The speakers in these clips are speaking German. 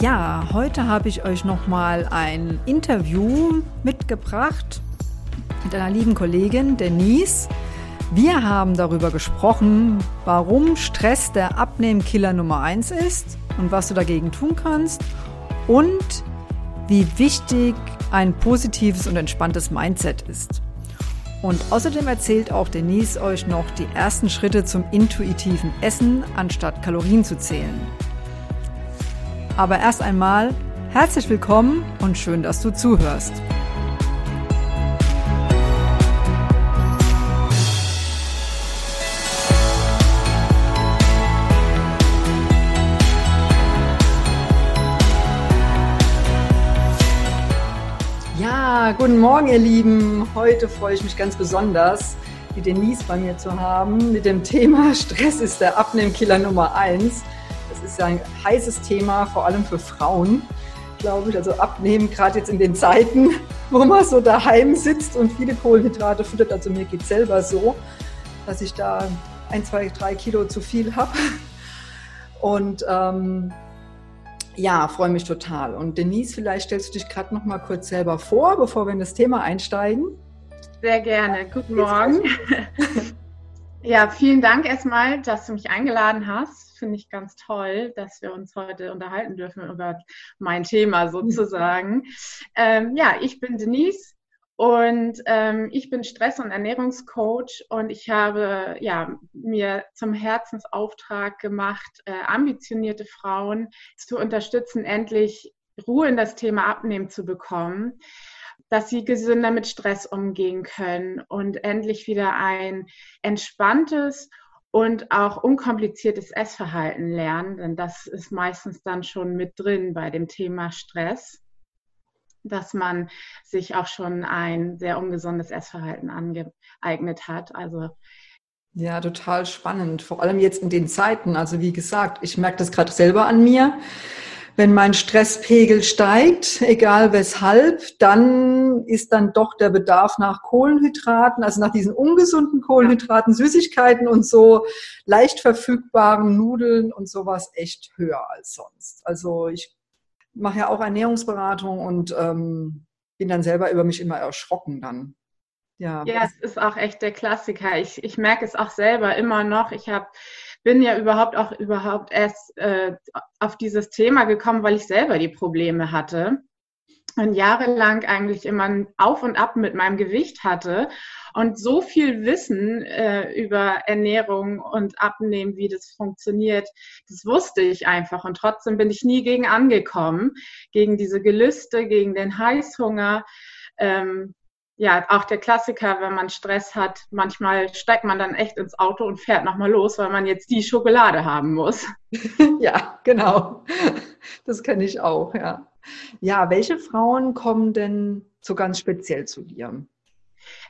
Ja, heute habe ich euch nochmal ein Interview mitgebracht mit einer lieben Kollegin, Denise. Wir haben darüber gesprochen, warum Stress der Abnehmkiller Nummer 1 ist und was du dagegen tun kannst und wie wichtig ein positives und entspanntes Mindset ist. Und außerdem erzählt auch Denise euch noch die ersten Schritte zum intuitiven Essen, anstatt Kalorien zu zählen. Aber erst einmal herzlich willkommen und schön, dass du zuhörst. Ja, guten Morgen, ihr Lieben. Heute freue ich mich ganz besonders, die Denise bei mir zu haben mit dem Thema Stress ist der Abnehmkiller Nummer eins ist ja ein heißes Thema, vor allem für Frauen, glaube ich. Also abnehmen, gerade jetzt in den Zeiten, wo man so daheim sitzt und viele Kohlenhydrate futtert. Also mir geht es selber so, dass ich da ein, zwei, drei Kilo zu viel habe. Und ähm, ja, freue mich total. Und Denise, vielleicht stellst du dich gerade noch mal kurz selber vor, bevor wir in das Thema einsteigen. Sehr gerne. Guten Morgen. Ja, vielen Dank erstmal, dass du mich eingeladen hast. Finde ich ganz toll, dass wir uns heute unterhalten dürfen über mein Thema sozusagen. Ähm, ja, ich bin Denise und ähm, ich bin Stress- und Ernährungscoach und ich habe ja, mir zum Herzensauftrag gemacht, äh, ambitionierte Frauen zu unterstützen, endlich Ruhe in das Thema Abnehmen zu bekommen dass sie gesünder mit Stress umgehen können und endlich wieder ein entspanntes und auch unkompliziertes Essverhalten lernen, denn das ist meistens dann schon mit drin bei dem Thema Stress, dass man sich auch schon ein sehr ungesundes Essverhalten angeeignet hat. Also ja, total spannend, vor allem jetzt in den Zeiten. Also wie gesagt, ich merke das gerade selber an mir wenn mein Stresspegel steigt, egal weshalb, dann ist dann doch der Bedarf nach Kohlenhydraten, also nach diesen ungesunden Kohlenhydraten, Süßigkeiten und so leicht verfügbaren Nudeln und sowas echt höher als sonst. Also ich mache ja auch Ernährungsberatung und ähm, bin dann selber über mich immer erschrocken dann. Ja, ja es ist auch echt der Klassiker. Ich, ich merke es auch selber immer noch. Ich habe bin ja überhaupt auch überhaupt erst äh, auf dieses Thema gekommen, weil ich selber die Probleme hatte und jahrelang eigentlich immer ein Auf und Ab mit meinem Gewicht hatte und so viel Wissen äh, über Ernährung und Abnehmen, wie das funktioniert, das wusste ich einfach und trotzdem bin ich nie gegen angekommen, gegen diese Gelüste, gegen den Heißhunger. Ähm, ja, auch der Klassiker, wenn man Stress hat, manchmal steigt man dann echt ins Auto und fährt nochmal los, weil man jetzt die Schokolade haben muss. ja, genau. Das kenne ich auch, ja. Ja, welche Frauen kommen denn so ganz speziell zu dir?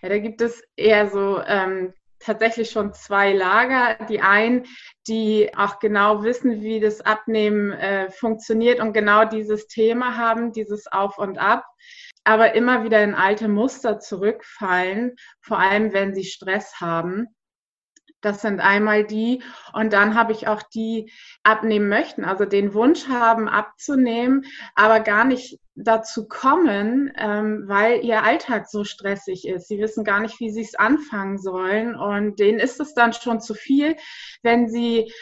Ja, da gibt es eher so ähm, tatsächlich schon zwei Lager. Die einen, die auch genau wissen, wie das Abnehmen äh, funktioniert und genau dieses Thema haben, dieses Auf und Ab aber immer wieder in alte Muster zurückfallen, vor allem wenn sie Stress haben. Das sind einmal die. Und dann habe ich auch die abnehmen möchten, also den Wunsch haben, abzunehmen, aber gar nicht dazu kommen, ähm, weil ihr Alltag so stressig ist. Sie wissen gar nicht, wie sie es anfangen sollen. Und denen ist es dann schon zu viel, wenn sie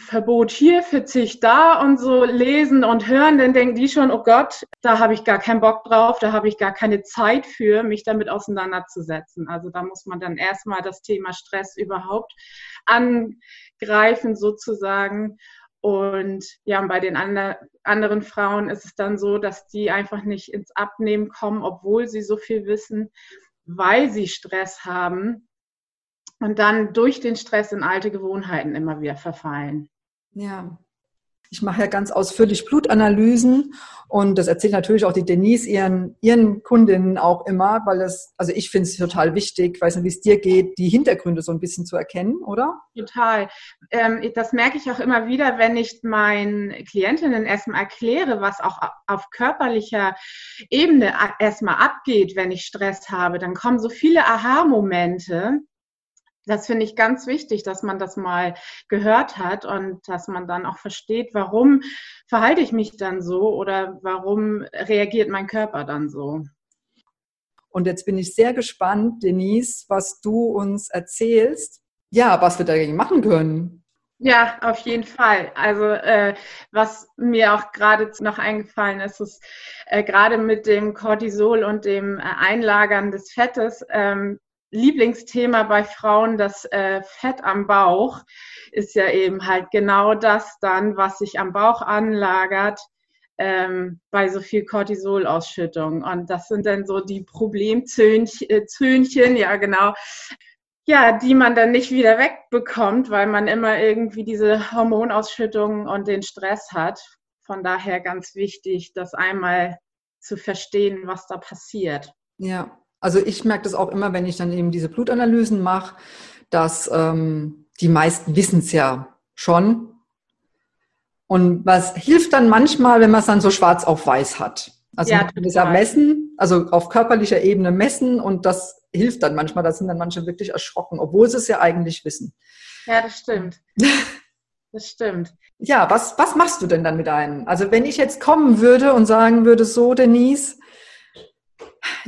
Verbot hier, Verzicht da und so lesen und hören, dann denken die schon, oh Gott, da habe ich gar keinen Bock drauf, da habe ich gar keine Zeit für, mich damit auseinanderzusetzen. Also da muss man dann erstmal das Thema Stress überhaupt angreifen sozusagen. Und ja, bei den anderen Frauen ist es dann so, dass die einfach nicht ins Abnehmen kommen, obwohl sie so viel wissen, weil sie Stress haben und dann durch den Stress in alte Gewohnheiten immer wieder verfallen. Ja. Ich mache ja ganz ausführlich Blutanalysen und das erzählt natürlich auch die Denise ihren, ihren Kundinnen auch immer, weil das, also ich finde es total wichtig, weiß nicht, wie es dir geht, die Hintergründe so ein bisschen zu erkennen, oder? Total. Ähm, das merke ich auch immer wieder, wenn ich meinen Klientinnen erstmal erkläre, was auch auf körperlicher Ebene erstmal abgeht, wenn ich Stress habe. Dann kommen so viele Aha-Momente das finde ich ganz wichtig, dass man das mal gehört hat und dass man dann auch versteht, warum verhalte ich mich dann so oder warum reagiert mein Körper dann so. Und jetzt bin ich sehr gespannt, Denise, was du uns erzählst. Ja, was wir dagegen machen können. Ja, auf jeden Fall. Also äh, was mir auch gerade noch eingefallen ist, ist äh, gerade mit dem Cortisol und dem äh, Einlagern des Fettes, ähm, Lieblingsthema bei Frauen, das äh, Fett am Bauch, ist ja eben halt genau das dann, was sich am Bauch anlagert ähm, bei so viel Cortisolausschüttung. Und das sind dann so die Problemzöhnchen, ja genau, ja, die man dann nicht wieder wegbekommt, weil man immer irgendwie diese Hormonausschüttung und den Stress hat. Von daher ganz wichtig, das einmal zu verstehen, was da passiert. Ja, also ich merke das auch immer, wenn ich dann eben diese Blutanalysen mache, dass ähm, die meisten wissen es ja schon. Und was hilft dann manchmal, wenn man es dann so schwarz auf weiß hat? Also ja, man kann das ja messen, also auf körperlicher Ebene messen und das hilft dann manchmal. Da sind dann manche wirklich erschrocken, obwohl sie es ja eigentlich wissen. Ja, das stimmt. Das stimmt. Ja, was, was machst du denn dann mit einem? Also wenn ich jetzt kommen würde und sagen würde, so Denise,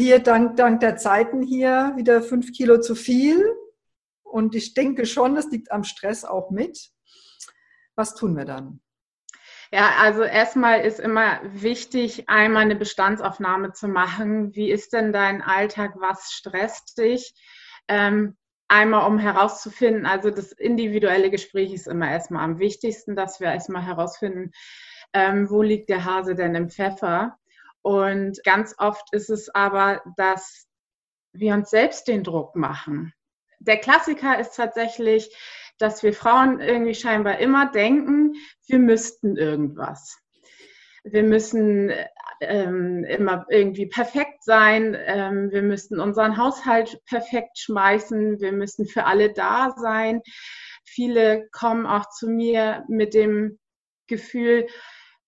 hier dank, dank der Zeiten hier wieder fünf Kilo zu viel. Und ich denke schon, das liegt am Stress auch mit. Was tun wir dann? Ja, also erstmal ist immer wichtig, einmal eine Bestandsaufnahme zu machen. Wie ist denn dein Alltag? Was stresst dich? Ähm, einmal um herauszufinden, also das individuelle Gespräch ist immer erstmal am wichtigsten, dass wir erstmal herausfinden, ähm, wo liegt der Hase denn im Pfeffer? Und ganz oft ist es aber, dass wir uns selbst den Druck machen. Der Klassiker ist tatsächlich, dass wir Frauen irgendwie scheinbar immer denken, wir müssten irgendwas. Wir müssen ähm, immer irgendwie perfekt sein. Ähm, wir müssten unseren Haushalt perfekt schmeißen. Wir müssen für alle da sein. Viele kommen auch zu mir mit dem Gefühl,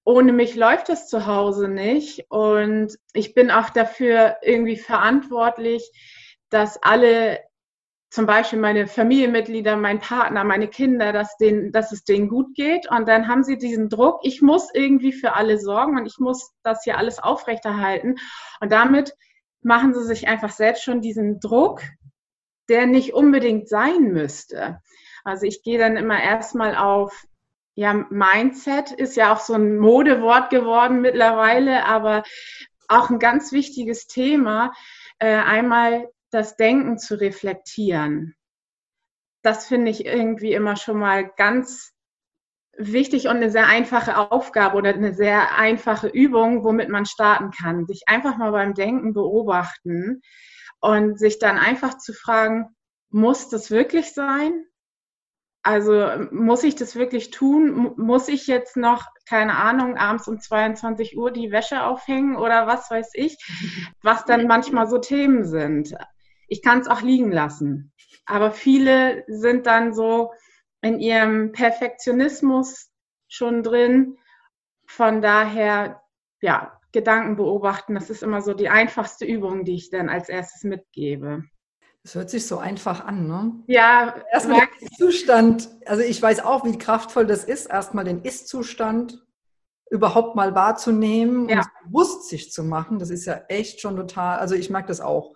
ohne mich läuft es zu Hause nicht. Und ich bin auch dafür irgendwie verantwortlich, dass alle, zum Beispiel meine Familienmitglieder, mein Partner, meine Kinder, dass, denen, dass es denen gut geht. Und dann haben sie diesen Druck, ich muss irgendwie für alle sorgen und ich muss das hier alles aufrechterhalten. Und damit machen sie sich einfach selbst schon diesen Druck, der nicht unbedingt sein müsste. Also ich gehe dann immer erstmal auf ja, Mindset ist ja auch so ein Modewort geworden mittlerweile, aber auch ein ganz wichtiges Thema, äh, einmal das Denken zu reflektieren. Das finde ich irgendwie immer schon mal ganz wichtig und eine sehr einfache Aufgabe oder eine sehr einfache Übung, womit man starten kann. Sich einfach mal beim Denken beobachten und sich dann einfach zu fragen, muss das wirklich sein? Also muss ich das wirklich tun? Muss ich jetzt noch, keine Ahnung, abends um 22 Uhr die Wäsche aufhängen oder was weiß ich, was dann manchmal so Themen sind. Ich kann es auch liegen lassen. Aber viele sind dann so in ihrem Perfektionismus schon drin. Von daher, ja, Gedanken beobachten, das ist immer so die einfachste Übung, die ich dann als erstes mitgebe. Das hört sich so einfach an, ne? Ja, erstmal den Zustand. Also ich weiß auch, wie kraftvoll das ist, erstmal den Ist-Zustand überhaupt mal wahrzunehmen ja. und bewusst sich zu machen. Das ist ja echt schon total, also ich mag das auch.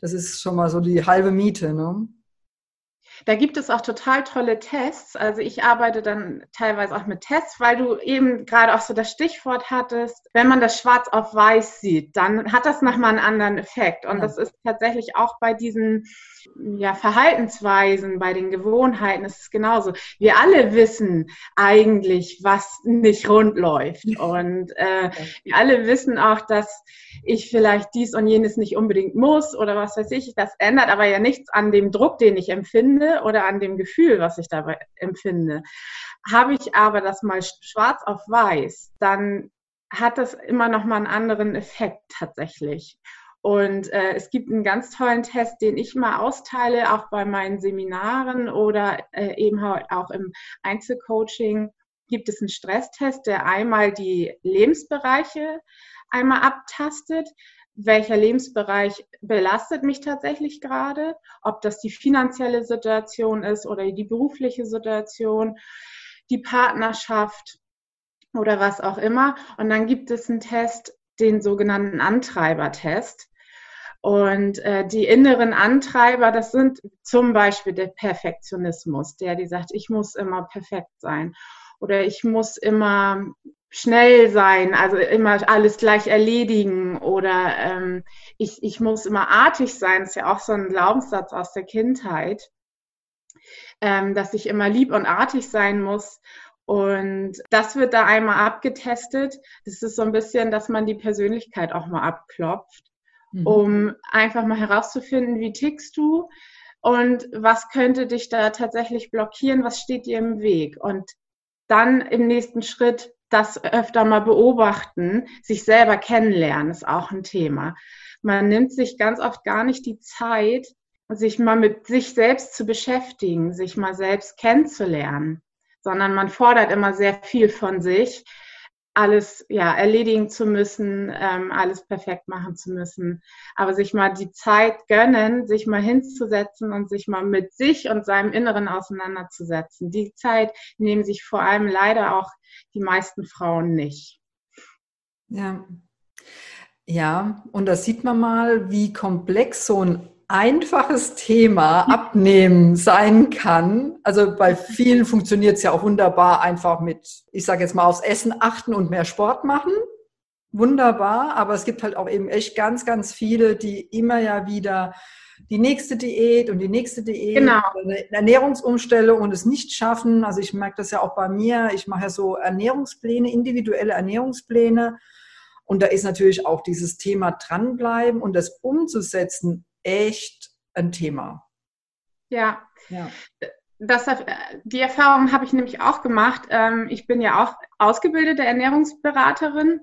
Das ist schon mal so die halbe Miete, ne? Da gibt es auch total tolle Tests. Also ich arbeite dann teilweise auch mit Tests, weil du eben gerade auch so das Stichwort hattest. Wenn man das schwarz auf weiß sieht, dann hat das nochmal einen anderen Effekt. Und ja. das ist tatsächlich auch bei diesen ja, Verhaltensweisen, bei den Gewohnheiten ist es genauso. Wir alle wissen eigentlich, was nicht rund läuft. Und äh, wir alle wissen auch, dass ich vielleicht dies und jenes nicht unbedingt muss oder was weiß ich. Das ändert aber ja nichts an dem Druck, den ich empfinde oder an dem Gefühl, was ich dabei empfinde. Habe ich aber das mal schwarz auf weiß, dann hat das immer noch mal einen anderen Effekt tatsächlich. Und äh, es gibt einen ganz tollen Test, den ich mal austeile, auch bei meinen Seminaren oder äh, eben auch im Einzelcoaching. Gibt es einen Stresstest, der einmal die Lebensbereiche einmal abtastet. Welcher Lebensbereich belastet mich tatsächlich gerade, ob das die finanzielle Situation ist oder die berufliche Situation, die Partnerschaft oder was auch immer. Und dann gibt es einen Test, den sogenannten Antreibertest. Und äh, die inneren Antreiber, das sind zum Beispiel der Perfektionismus, der die sagt, ich muss immer perfekt sein oder ich muss immer schnell sein, also immer alles gleich erledigen oder ähm, ich, ich muss immer artig sein, das ist ja auch so ein Glaubenssatz aus der Kindheit, ähm, dass ich immer lieb und artig sein muss. Und das wird da einmal abgetestet. Das ist so ein bisschen, dass man die Persönlichkeit auch mal abklopft, mhm. um einfach mal herauszufinden, wie tickst du und was könnte dich da tatsächlich blockieren, was steht dir im Weg. Und dann im nächsten Schritt das öfter mal beobachten, sich selber kennenlernen, ist auch ein Thema. Man nimmt sich ganz oft gar nicht die Zeit, sich mal mit sich selbst zu beschäftigen, sich mal selbst kennenzulernen, sondern man fordert immer sehr viel von sich, alles ja erledigen zu müssen, ähm, alles perfekt machen zu müssen, aber sich mal die Zeit gönnen, sich mal hinzusetzen und sich mal mit sich und seinem Inneren auseinanderzusetzen. Die Zeit nehmen sich vor allem leider auch die meisten Frauen nicht. Ja. Ja, und da sieht man mal, wie komplex so ein einfaches Thema abnehmen sein kann. Also bei vielen funktioniert es ja auch wunderbar einfach mit, ich sage jetzt mal, aufs Essen achten und mehr Sport machen. Wunderbar, aber es gibt halt auch eben echt ganz, ganz viele, die immer ja wieder die nächste Diät und die nächste Diät, genau. eine Ernährungsumstellung und es nicht schaffen. Also ich merke das ja auch bei mir. Ich mache ja so Ernährungspläne, individuelle Ernährungspläne. Und da ist natürlich auch dieses Thema dranbleiben und das umzusetzen echt ein Thema. Ja. ja. Das, die Erfahrung habe ich nämlich auch gemacht. Ähm, ich bin ja auch ausgebildete Ernährungsberaterin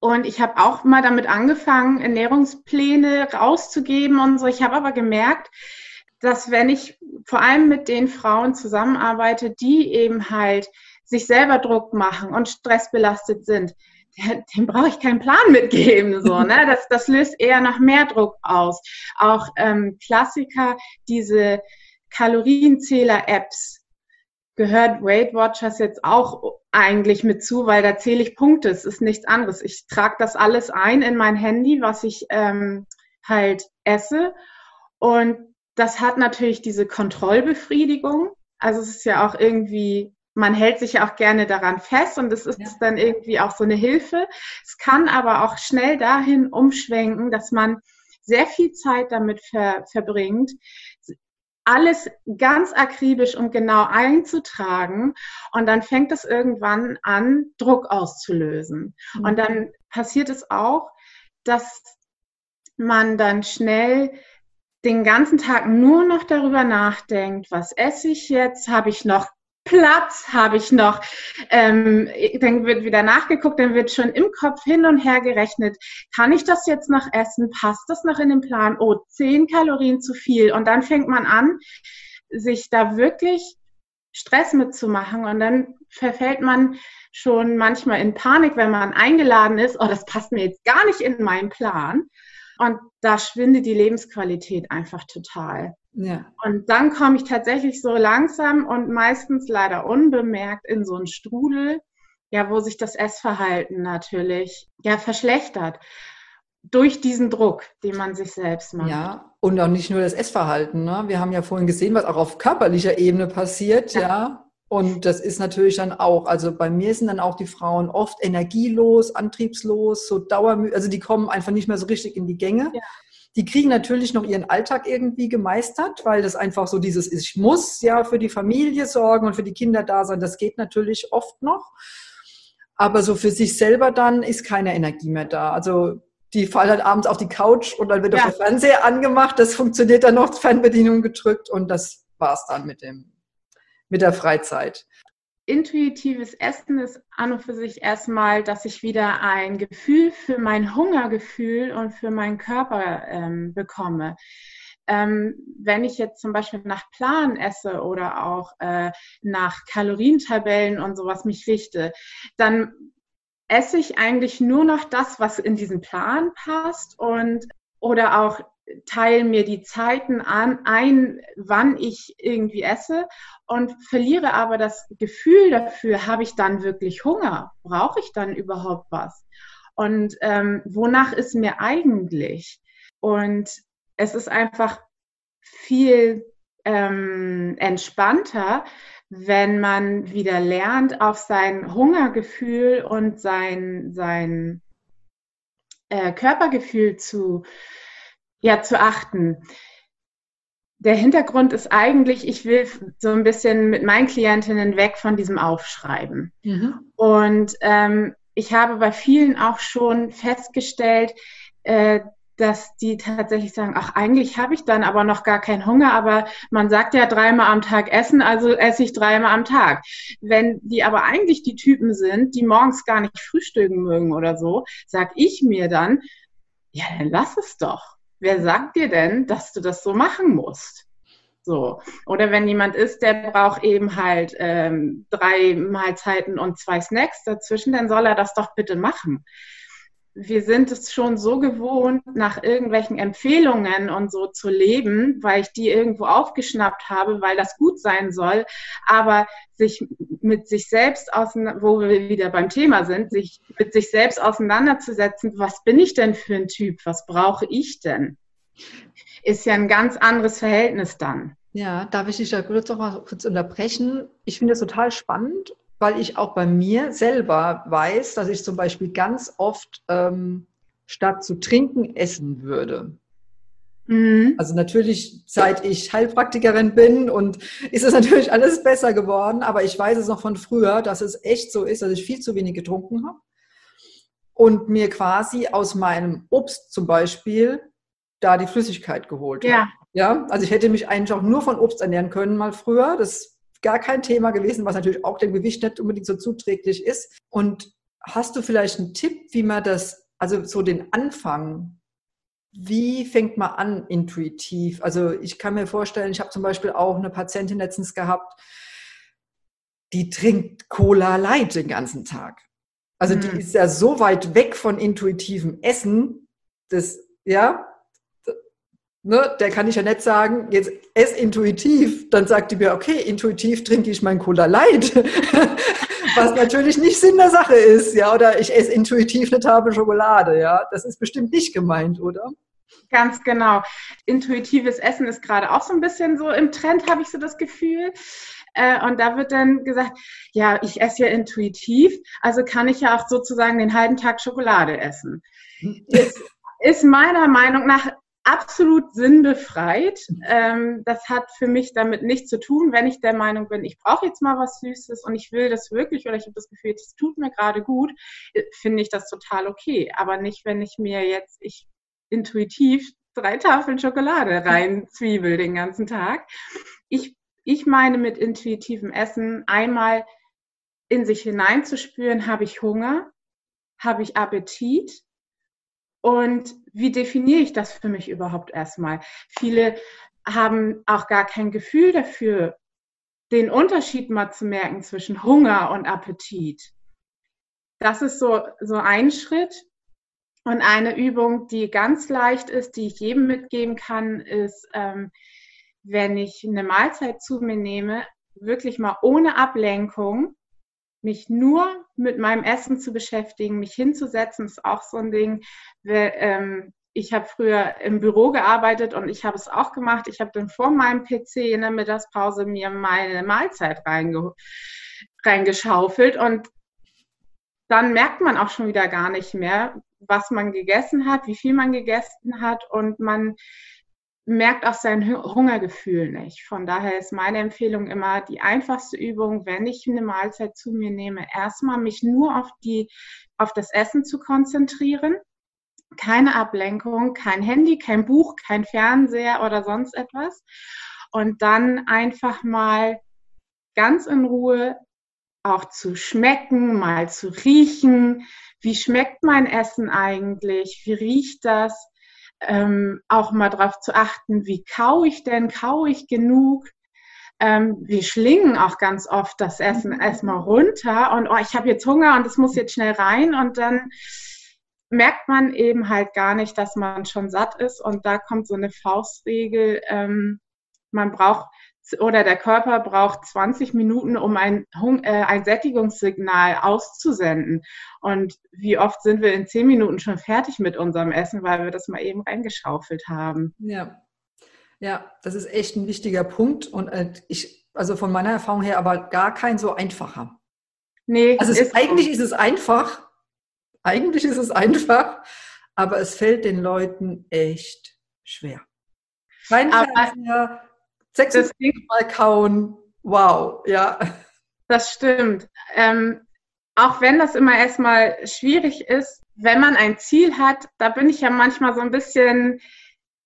und ich habe auch mal damit angefangen, Ernährungspläne rauszugeben und so. Ich habe aber gemerkt, dass wenn ich vor allem mit den Frauen zusammenarbeite, die eben halt sich selber Druck machen und stressbelastet sind, dem brauche ich keinen Plan mitgeben. So, ne? das, das löst eher noch mehr Druck aus. Auch ähm, Klassiker, diese Kalorienzähler-Apps, gehört Weight Watchers jetzt auch eigentlich mit zu, weil da zähle ich Punkte. Es ist nichts anderes. Ich trage das alles ein in mein Handy, was ich ähm, halt esse. Und das hat natürlich diese Kontrollbefriedigung. Also es ist ja auch irgendwie man hält sich ja auch gerne daran fest und es ist ja. dann irgendwie auch so eine Hilfe. Es kann aber auch schnell dahin umschwenken, dass man sehr viel Zeit damit ver verbringt, alles ganz akribisch und genau einzutragen und dann fängt es irgendwann an, Druck auszulösen. Mhm. Und dann passiert es auch, dass man dann schnell den ganzen Tag nur noch darüber nachdenkt, was esse ich jetzt? Habe ich noch Platz habe ich noch. Ähm, dann wird wieder nachgeguckt, dann wird schon im Kopf hin und her gerechnet. Kann ich das jetzt noch essen? Passt das noch in den Plan? Oh, zehn Kalorien zu viel. Und dann fängt man an, sich da wirklich Stress mitzumachen. Und dann verfällt man schon manchmal in Panik, wenn man eingeladen ist. Oh, das passt mir jetzt gar nicht in meinen Plan. Und da schwindet die Lebensqualität einfach total. Ja. Und dann komme ich tatsächlich so langsam und meistens leider unbemerkt in so einen Strudel, ja, wo sich das Essverhalten natürlich ja verschlechtert durch diesen Druck, den man sich selbst macht. Ja, und auch nicht nur das Essverhalten. Ne? Wir haben ja vorhin gesehen, was auch auf körperlicher Ebene passiert, ja. ja. Und das ist natürlich dann auch, also bei mir sind dann auch die Frauen oft energielos, antriebslos, so dauermüde, also die kommen einfach nicht mehr so richtig in die Gänge. Ja. Die kriegen natürlich noch ihren Alltag irgendwie gemeistert, weil das einfach so dieses ist, ich muss ja für die Familie sorgen und für die Kinder da sein, das geht natürlich oft noch. Aber so für sich selber dann ist keine Energie mehr da. Also die fallen dann abends auf die Couch und dann wird ja. der Fernseher angemacht, das funktioniert dann noch, Fernbedienung gedrückt und das war's dann mit dem mit der Freizeit? Intuitives Essen ist an und für sich erstmal, dass ich wieder ein Gefühl für mein Hungergefühl und für meinen Körper ähm, bekomme. Ähm, wenn ich jetzt zum Beispiel nach Plan esse oder auch äh, nach Kalorientabellen und sowas mich richte, dann esse ich eigentlich nur noch das, was in diesen Plan passt und oder auch teile mir die Zeiten an, ein, wann ich irgendwie esse und verliere aber das Gefühl dafür, habe ich dann wirklich Hunger? Brauche ich dann überhaupt was? Und ähm, wonach ist mir eigentlich? Und es ist einfach viel ähm, entspannter, wenn man wieder lernt, auf sein Hungergefühl und sein, sein äh, Körpergefühl zu, ja, zu achten. Der Hintergrund ist eigentlich, ich will so ein bisschen mit meinen Klientinnen weg von diesem Aufschreiben. Mhm. Und ähm, ich habe bei vielen auch schon festgestellt, äh, dass die tatsächlich sagen, ach, eigentlich habe ich dann aber noch gar keinen Hunger, aber man sagt ja dreimal am Tag essen, also esse ich dreimal am Tag. Wenn die aber eigentlich die Typen sind, die morgens gar nicht frühstücken mögen oder so, sag ich mir dann, ja, dann lass es doch. Wer sagt dir denn, dass du das so machen musst? So. Oder wenn jemand ist, der braucht eben halt ähm, drei Mahlzeiten und zwei Snacks dazwischen, dann soll er das doch bitte machen wir sind es schon so gewohnt, nach irgendwelchen Empfehlungen und so zu leben, weil ich die irgendwo aufgeschnappt habe, weil das gut sein soll, aber sich mit sich selbst auseinander, wo wir wieder beim Thema sind, sich mit sich selbst auseinanderzusetzen, was bin ich denn für ein Typ, was brauche ich denn, ist ja ein ganz anderes Verhältnis dann. Ja, darf ich dich da kurz noch mal kurz unterbrechen? Ich finde es total spannend weil ich auch bei mir selber weiß, dass ich zum Beispiel ganz oft ähm, statt zu trinken essen würde. Mhm. Also natürlich, seit ich Heilpraktikerin bin und ist es natürlich alles besser geworden, aber ich weiß es noch von früher, dass es echt so ist, dass ich viel zu wenig getrunken habe und mir quasi aus meinem Obst zum Beispiel da die Flüssigkeit geholt ja. habe. Ja, also ich hätte mich eigentlich auch nur von Obst ernähren können mal früher. Das gar kein Thema gewesen, was natürlich auch dem Gewicht nicht unbedingt so zuträglich ist. Und hast du vielleicht einen Tipp, wie man das, also so den Anfang, wie fängt man an intuitiv? Also ich kann mir vorstellen, ich habe zum Beispiel auch eine Patientin letztens gehabt, die trinkt Cola Light den ganzen Tag. Also mhm. die ist ja so weit weg von intuitivem Essen, das, ja, ne, der kann ich ja nicht sagen, jetzt ess intuitiv, dann sagt die mir, okay, intuitiv trinke ich mein Cola Light. Was natürlich nicht Sinn der Sache ist, ja, oder ich esse intuitiv eine Tafel Schokolade, ja. Das ist bestimmt nicht gemeint, oder? Ganz genau. Intuitives Essen ist gerade auch so ein bisschen so im Trend, habe ich so das Gefühl. Äh, und da wird dann gesagt, ja, ich esse ja intuitiv, also kann ich ja auch sozusagen den halben Tag Schokolade essen. Ist, ist meiner Meinung nach absolut sinnbefreit. Ähm, das hat für mich damit nichts zu tun, wenn ich der Meinung bin, ich brauche jetzt mal was Süßes und ich will das wirklich oder ich habe das Gefühl, es tut mir gerade gut, äh, finde ich das total okay. Aber nicht, wenn ich mir jetzt, ich intuitiv drei Tafeln Schokolade rein zwiebel den ganzen Tag. Ich, ich meine mit intuitivem Essen einmal in sich hineinzuspüren, habe ich Hunger, habe ich Appetit, und wie definiere ich das für mich überhaupt erstmal? Viele haben auch gar kein Gefühl dafür, den Unterschied mal zu merken zwischen Hunger und Appetit. Das ist so, so ein Schritt. Und eine Übung, die ganz leicht ist, die ich jedem mitgeben kann, ist, ähm, wenn ich eine Mahlzeit zu mir nehme, wirklich mal ohne Ablenkung mich nur mit meinem Essen zu beschäftigen, mich hinzusetzen, ist auch so ein Ding. Ähm, ich habe früher im Büro gearbeitet und ich habe es auch gemacht. Ich habe dann vor meinem PC in der Mittagspause mir meine Mahlzeit reinge reingeschaufelt und dann merkt man auch schon wieder gar nicht mehr, was man gegessen hat, wie viel man gegessen hat und man merkt auch sein Hungergefühl nicht. Von daher ist meine Empfehlung immer die einfachste Übung, wenn ich eine Mahlzeit zu mir nehme, erstmal mich nur auf die, auf das Essen zu konzentrieren. Keine Ablenkung, kein Handy, kein Buch, kein Fernseher oder sonst etwas. Und dann einfach mal ganz in Ruhe auch zu schmecken, mal zu riechen. Wie schmeckt mein Essen eigentlich? Wie riecht das? Ähm, auch mal darauf zu achten, wie kau ich denn, kau ich genug, ähm, wir schlingen auch ganz oft das Essen mhm. erstmal runter und oh, ich habe jetzt Hunger und es muss jetzt schnell rein und dann merkt man eben halt gar nicht, dass man schon satt ist und da kommt so eine Faustregel, ähm, man braucht oder der Körper braucht 20 Minuten, um ein, äh, ein Sättigungssignal auszusenden. Und wie oft sind wir in 10 Minuten schon fertig mit unserem Essen, weil wir das mal eben reingeschaufelt haben. Ja, ja, das ist echt ein wichtiger Punkt und äh, ich, also von meiner Erfahrung her, aber gar kein so einfacher. Nee, also es, ist eigentlich so. ist es einfach, eigentlich ist es einfach, aber es fällt den Leuten echt schwer. Rein Fernseher, sechs Mal kauen, wow, ja. Das stimmt. Ähm, auch wenn das immer erstmal schwierig ist, wenn man ein Ziel hat, da bin ich ja manchmal so ein bisschen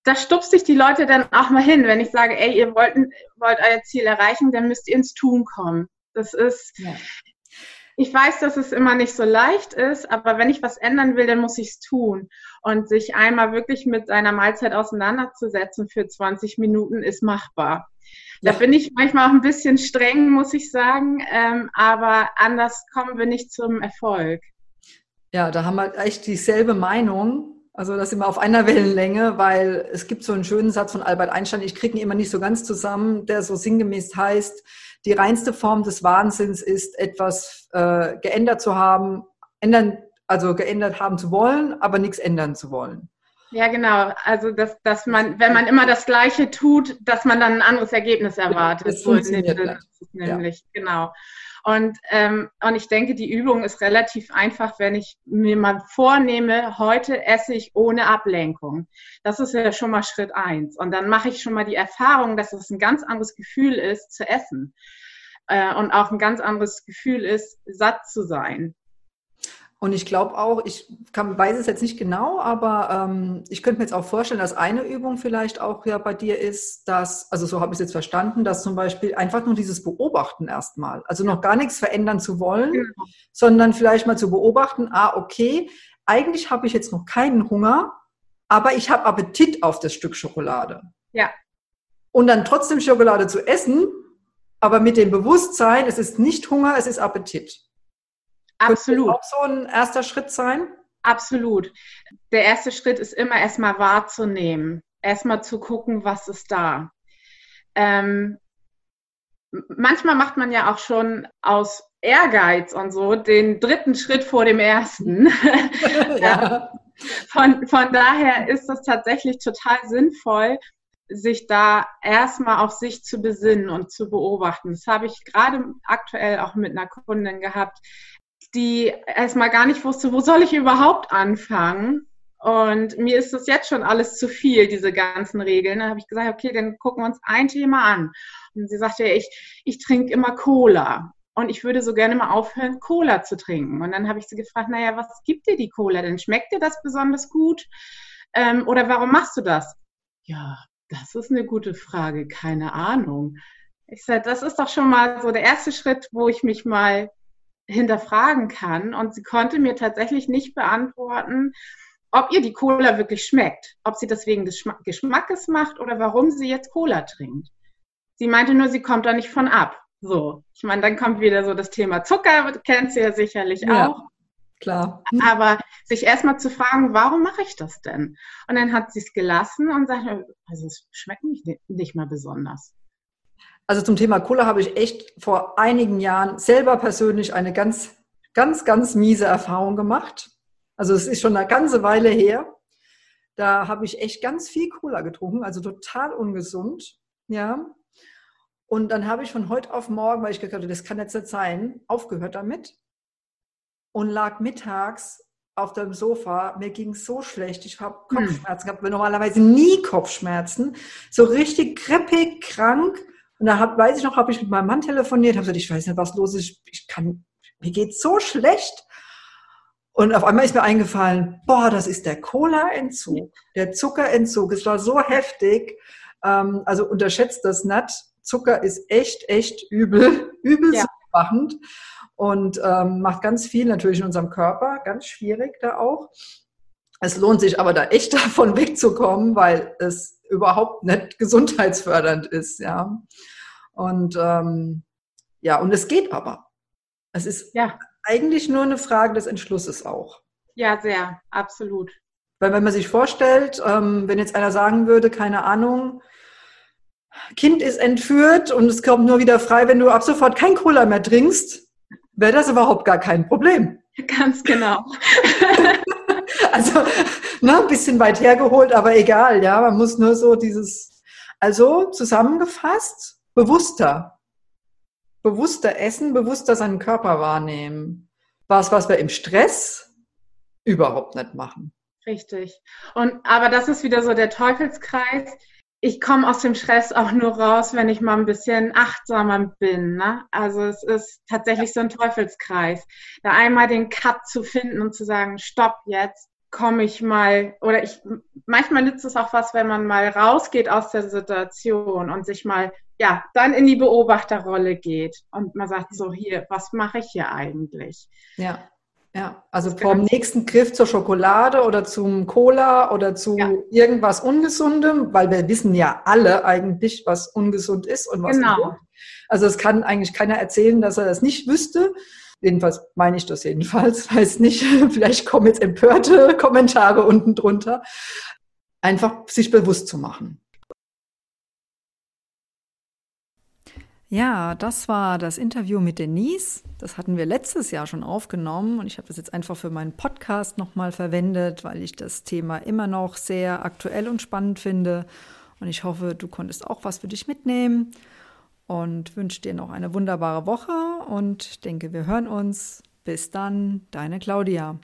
da stupst sich die Leute dann auch mal hin. Wenn ich sage, ey, ihr wollt, wollt euer Ziel erreichen, dann müsst ihr ins Tun kommen. Das ist, ja. ich weiß, dass es immer nicht so leicht ist, aber wenn ich was ändern will, dann muss ich es tun. Und sich einmal wirklich mit seiner Mahlzeit auseinanderzusetzen für 20 Minuten ist machbar. Ja. Da bin ich manchmal auch ein bisschen streng, muss ich sagen, ähm, aber anders kommen wir nicht zum Erfolg. Ja, da haben wir echt dieselbe Meinung. Also das sind wir auf einer Wellenlänge, weil es gibt so einen schönen Satz von Albert Einstein, ich kriege ihn immer nicht so ganz zusammen, der so sinngemäß heißt, die reinste Form des Wahnsinns ist, etwas äh, geändert zu haben, ändern, also geändert haben zu wollen, aber nichts ändern zu wollen. Ja, genau. Also, dass, dass man, wenn man immer das Gleiche tut, dass man dann ein anderes Ergebnis erwartet. Das, funktioniert so, nämlich, ja. genau. Und, ähm, und ich denke, die Übung ist relativ einfach, wenn ich mir mal vornehme, heute esse ich ohne Ablenkung. Das ist ja schon mal Schritt eins. Und dann mache ich schon mal die Erfahrung, dass es ein ganz anderes Gefühl ist, zu essen. Äh, und auch ein ganz anderes Gefühl ist, satt zu sein. Und ich glaube auch, ich kann, weiß es jetzt nicht genau, aber ähm, ich könnte mir jetzt auch vorstellen, dass eine Übung vielleicht auch ja bei dir ist, dass, also so habe ich es jetzt verstanden, dass zum Beispiel einfach nur dieses Beobachten erstmal, also noch gar nichts verändern zu wollen, genau. sondern vielleicht mal zu beobachten, ah, okay, eigentlich habe ich jetzt noch keinen Hunger, aber ich habe Appetit auf das Stück Schokolade. Ja. Und dann trotzdem Schokolade zu essen, aber mit dem Bewusstsein, es ist nicht Hunger, es ist Appetit. Absolut. Könnte auch so ein erster Schritt sein? Absolut. Der erste Schritt ist immer erstmal wahrzunehmen, erstmal zu gucken, was ist da. Ähm, manchmal macht man ja auch schon aus Ehrgeiz und so den dritten Schritt vor dem ersten. ja. von, von daher ist das tatsächlich total sinnvoll, sich da erstmal auf sich zu besinnen und zu beobachten. Das habe ich gerade aktuell auch mit einer Kundin gehabt, die erstmal gar nicht wusste, wo soll ich überhaupt anfangen. Und mir ist das jetzt schon alles zu viel, diese ganzen Regeln. Dann habe ich gesagt, okay, dann gucken wir uns ein Thema an. Und sie sagte, ich, ich trinke immer Cola. Und ich würde so gerne mal aufhören, Cola zu trinken. Und dann habe ich sie gefragt, naja, was gibt dir die Cola denn? Schmeckt dir das besonders gut? Ähm, oder warum machst du das? Ja, das ist eine gute Frage, keine Ahnung. Ich sage, das ist doch schon mal so der erste Schritt, wo ich mich mal hinterfragen kann. Und sie konnte mir tatsächlich nicht beantworten, ob ihr die Cola wirklich schmeckt, ob sie das wegen des Geschmackes macht oder warum sie jetzt Cola trinkt. Sie meinte nur, sie kommt da nicht von ab. So, ich meine, dann kommt wieder so das Thema Zucker, kennst du ja sicherlich ja, auch. Klar. Aber sich erstmal zu fragen, warum mache ich das denn? Und dann hat sie es gelassen und sagt, also es schmeckt nicht, nicht mal besonders. Also zum Thema Cola habe ich echt vor einigen Jahren selber persönlich eine ganz, ganz, ganz miese Erfahrung gemacht. Also es ist schon eine ganze Weile her. Da habe ich echt ganz viel Cola getrunken, also total ungesund. Ja. Und dann habe ich von heute auf morgen, weil ich gedacht habe, das kann jetzt nicht sein, aufgehört damit und lag mittags auf dem Sofa. Mir ging es so schlecht. Ich habe hm. Kopfschmerzen gehabt, normalerweise nie Kopfschmerzen. So richtig grippig, krank. Und da hab, weiß ich noch, habe ich mit meinem Mann telefoniert, habe gesagt, ich weiß nicht, was los ist. Ich kann, mir geht's so schlecht. Und auf einmal ist mir eingefallen, boah, das ist der Cola-Entzug, der Zuckerentzug. Es war so heftig. Ähm, also unterschätzt das nicht. Zucker ist echt, echt übel, übel ja. machend und ähm, macht ganz viel natürlich in unserem Körper, ganz schwierig da auch. Es lohnt sich aber da echt davon wegzukommen, weil es überhaupt nicht gesundheitsfördernd ist, ja. Und ähm, ja, und es geht aber. Es ist ja. eigentlich nur eine Frage des Entschlusses auch. Ja, sehr, absolut. Weil wenn man sich vorstellt, ähm, wenn jetzt einer sagen würde, keine Ahnung, Kind ist entführt und es kommt nur wieder frei, wenn du ab sofort kein Cola mehr trinkst, wäre das überhaupt gar kein Problem. Ganz genau. also, ne, ein bisschen weit hergeholt, aber egal, ja, man muss nur so dieses, also zusammengefasst, bewusster. Bewusster essen, bewusster seinen Körper wahrnehmen. Was, was wir im Stress überhaupt nicht machen. Richtig. Und aber das ist wieder so der Teufelskreis ich komme aus dem Stress auch nur raus, wenn ich mal ein bisschen achtsamer bin. Ne? Also es ist tatsächlich so ein Teufelskreis. Da einmal den Cut zu finden und zu sagen, stopp jetzt, komme ich mal, oder ich, manchmal nützt es auch was, wenn man mal rausgeht aus der Situation und sich mal, ja, dann in die Beobachterrolle geht und man sagt so, hier, was mache ich hier eigentlich? Ja. Ja, also vom nächsten Griff zur Schokolade oder zum Cola oder zu ja. irgendwas Ungesundem, weil wir wissen ja alle eigentlich, was ungesund ist und was genau. nicht. Also es kann eigentlich keiner erzählen, dass er das nicht wüsste. Jedenfalls meine ich das jedenfalls, weiß nicht. Vielleicht kommen jetzt empörte Kommentare unten drunter. Einfach sich bewusst zu machen. Ja, das war das Interview mit Denise. Das hatten wir letztes Jahr schon aufgenommen und ich habe das jetzt einfach für meinen Podcast nochmal verwendet, weil ich das Thema immer noch sehr aktuell und spannend finde. Und ich hoffe, du konntest auch was für dich mitnehmen und wünsche dir noch eine wunderbare Woche und denke, wir hören uns. Bis dann, deine Claudia.